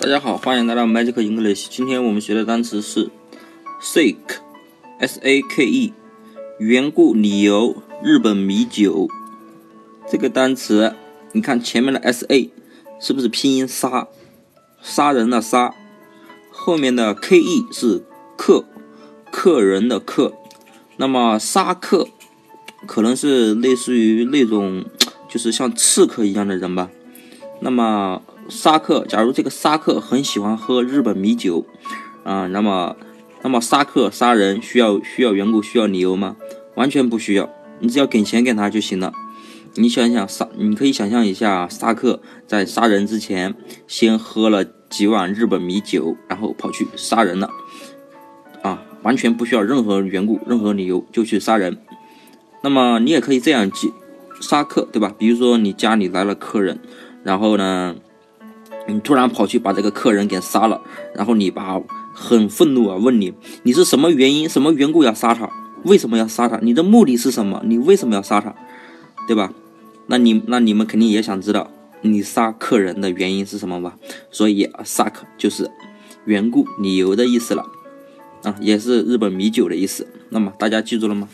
大家好，欢迎来到 Magic English。今天我们学的单词是 sake，s a k e，缘故、理由。日本米酒这个单词，你看前面的 s a 是不是拼音杀，杀人的杀？后面的 k e 是客，客人的客。那么杀客可能是类似于那种，就是像刺客一样的人吧。那么沙克，假如这个沙克很喜欢喝日本米酒，啊，那么，那么沙克杀人需要需要缘故需要理由吗？完全不需要，你只要给钱给他就行了。你想想杀，你可以想象一下，沙克在杀人之前先喝了几碗日本米酒，然后跑去杀人了，啊，完全不需要任何缘故、任何理由就去杀人。那么你也可以这样记，沙克对吧？比如说你家里来了客人。然后呢，你突然跑去把这个客人给杀了，然后你爸很愤怒啊，问你你是什么原因、什么缘故要杀他？为什么要杀他？你的目的是什么？你为什么要杀他？对吧？那你那你们肯定也想知道你杀客人的原因是什么吧？所以 “suck” 就是缘故、理由的意思了啊，也是日本米酒的意思。那么大家记住了吗？